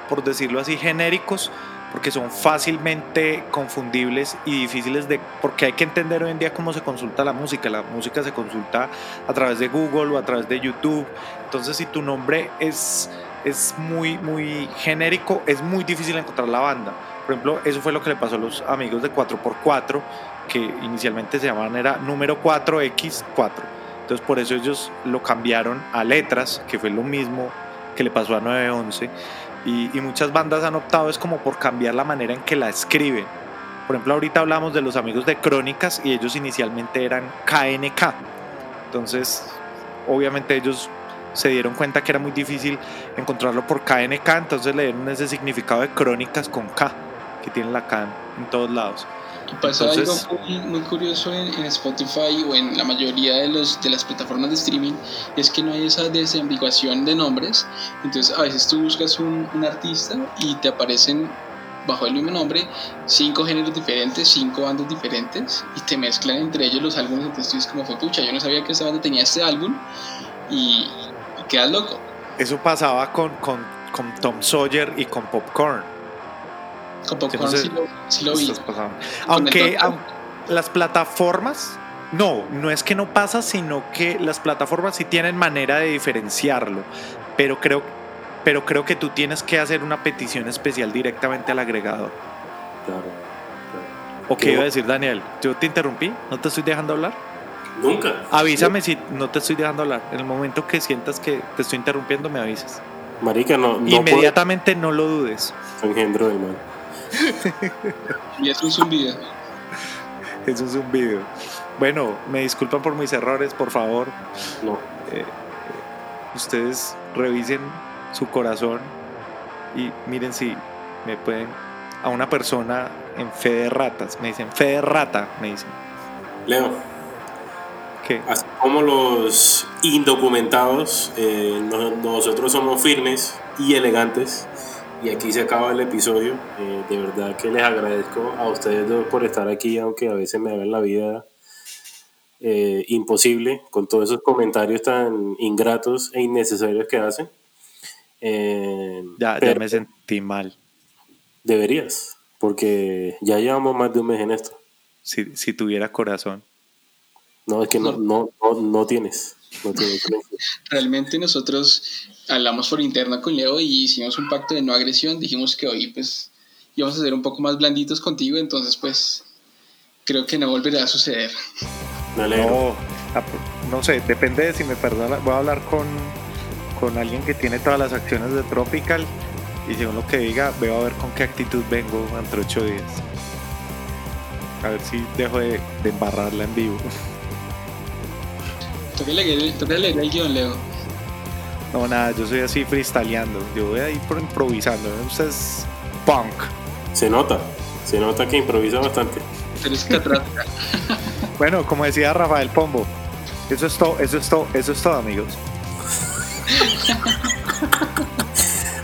por decirlo así, genéricos, porque son fácilmente confundibles y difíciles de, porque hay que entender hoy en día cómo se consulta la música. La música se consulta a través de Google o a través de YouTube. Entonces, si tu nombre es, es muy, muy genérico, es muy difícil encontrar la banda. Por ejemplo, eso fue lo que le pasó a los amigos de 4x4, que inicialmente se llamaban era número 4X4. Entonces, por eso ellos lo cambiaron a letras, que fue lo mismo que le pasó a 911 y, y, muchas bandas han optado es como por cambiar la manera en que la escriben. Por ejemplo, ahorita hablamos de los amigos de Crónicas y ellos inicialmente eran KNK. Entonces, obviamente ellos se dieron cuenta que era muy difícil encontrarlo por KNK, entonces le dieron ese significado de Crónicas con K, que tiene la K en todos lados. Y pasa Entonces, algo muy, muy curioso en, en, Spotify o en la mayoría de, los, de las plataformas de streaming, es que no hay esa desambiguación de nombres. Entonces a veces tú buscas un, un artista y te aparecen bajo el mismo nombre cinco géneros diferentes, cinco bandas diferentes y te mezclan entre ellos los álbumes. Entonces tú dices como fue pucha, yo no sabía que esta banda tenía este álbum y, y quedas loco. Eso pasaba con, con, con Tom Sawyer y con Popcorn. Popcorn sí, lo, sí lo vi. Aunque, las plataformas, no, no es que no pasa, sino que las plataformas sí tienen manera de diferenciarlo, pero creo, pero creo que tú tienes que hacer una petición especial directamente al agregador. Claro. claro. ¿O qué iba a decir Daniel? ¿Yo te interrumpí? ¿No te estoy dejando hablar? Nunca. Avísame si no te estoy dejando hablar. En el momento que sientas que te estoy interrumpiendo, me avisas. Marica, no. no Inmediatamente no lo dudes. Engendro del mal. y es un zumbido. Es un zumbido. Bueno, me disculpan por mis errores, por favor. No. Eh, ustedes revisen su corazón y miren si me pueden. A una persona en fe de ratas, me dicen fe de rata, me dicen. Leo. ¿Qué? Así como los indocumentados, eh, no- nosotros somos firmes y elegantes. Y aquí se acaba el episodio. Eh, de verdad que les agradezco a ustedes dos por estar aquí, aunque a veces me hagan la vida eh, imposible con todos esos comentarios tan ingratos e innecesarios que hacen. Eh, Ya, ya me sentí mal. Deberías, porque ya llevamos más de un mes en esto. Si, si tuviera corazón. No, es que no, no, no, no tienes. No. Realmente nosotros hablamos por interno con Leo y hicimos un pacto de no agresión. Dijimos que hoy pues íbamos a ser un poco más blanditos contigo, entonces pues creo que no volverá a suceder. No, no sé, depende de si me perdona. Voy a hablar con, con alguien que tiene todas las acciones de Tropical y según lo que diga, veo a ver con qué actitud vengo entre ocho días. A ver si dejo de, de embarrarla en vivo. Toca leer, toca leer el guion, Leo. No, nada, yo soy así freestyleando. Yo voy ahí por improvisando. Usted es punk. Se nota, se nota que improvisa bastante. Pero es catrata. Bueno, como decía Rafael Pombo, eso es todo, eso es todo, eso es todo, amigos.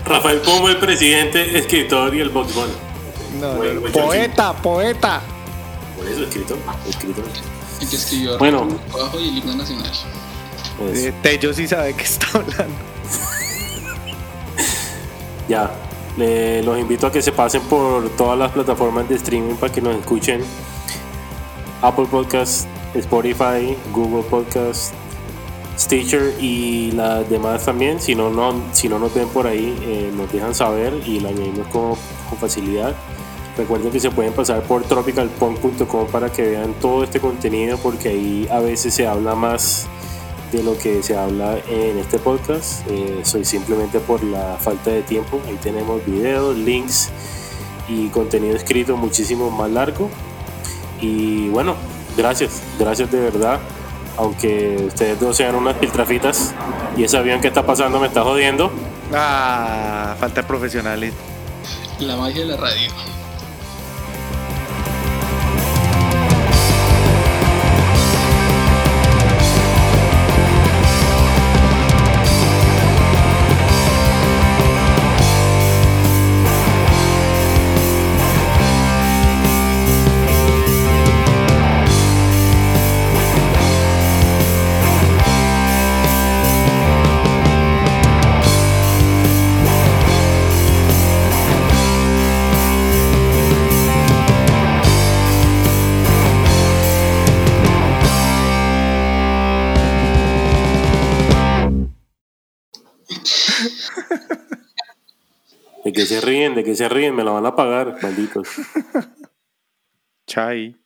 Rafael Pombo, el presidente, escritor y el box. No, buen poeta, poeta. Por eso, escritor. escritor. El que escribió Bueno. Abajo y el himno nacional. Eso. Eh, Tello sí sabe qué está hablando. Ya, le- los invito a que se pasen por todas las plataformas de streaming para que nos escuchen. Apple Podcast, Spotify, Google Podcast, Stitcher y las demás también. Si no, no, si no nos ven por ahí, eh, nos dejan saber y la añadimos con, con facilidad. Recuerden que se pueden pasar por tropicalpunk.com para que vean todo este contenido porque ahí a veces se habla más de lo que se habla en este podcast. Eh, soy simplemente por la falta de tiempo. Ahí tenemos videos, links y contenido escrito muchísimo más largo. Y bueno, gracias, gracias de verdad. Aunque ustedes dos sean unas piltrafitas y ese avión que está pasando me está jodiendo. Ah, falta de profesionales. La magia de la radio. Se ríen, de que se ríen, me la van a pagar, malditos. Chai.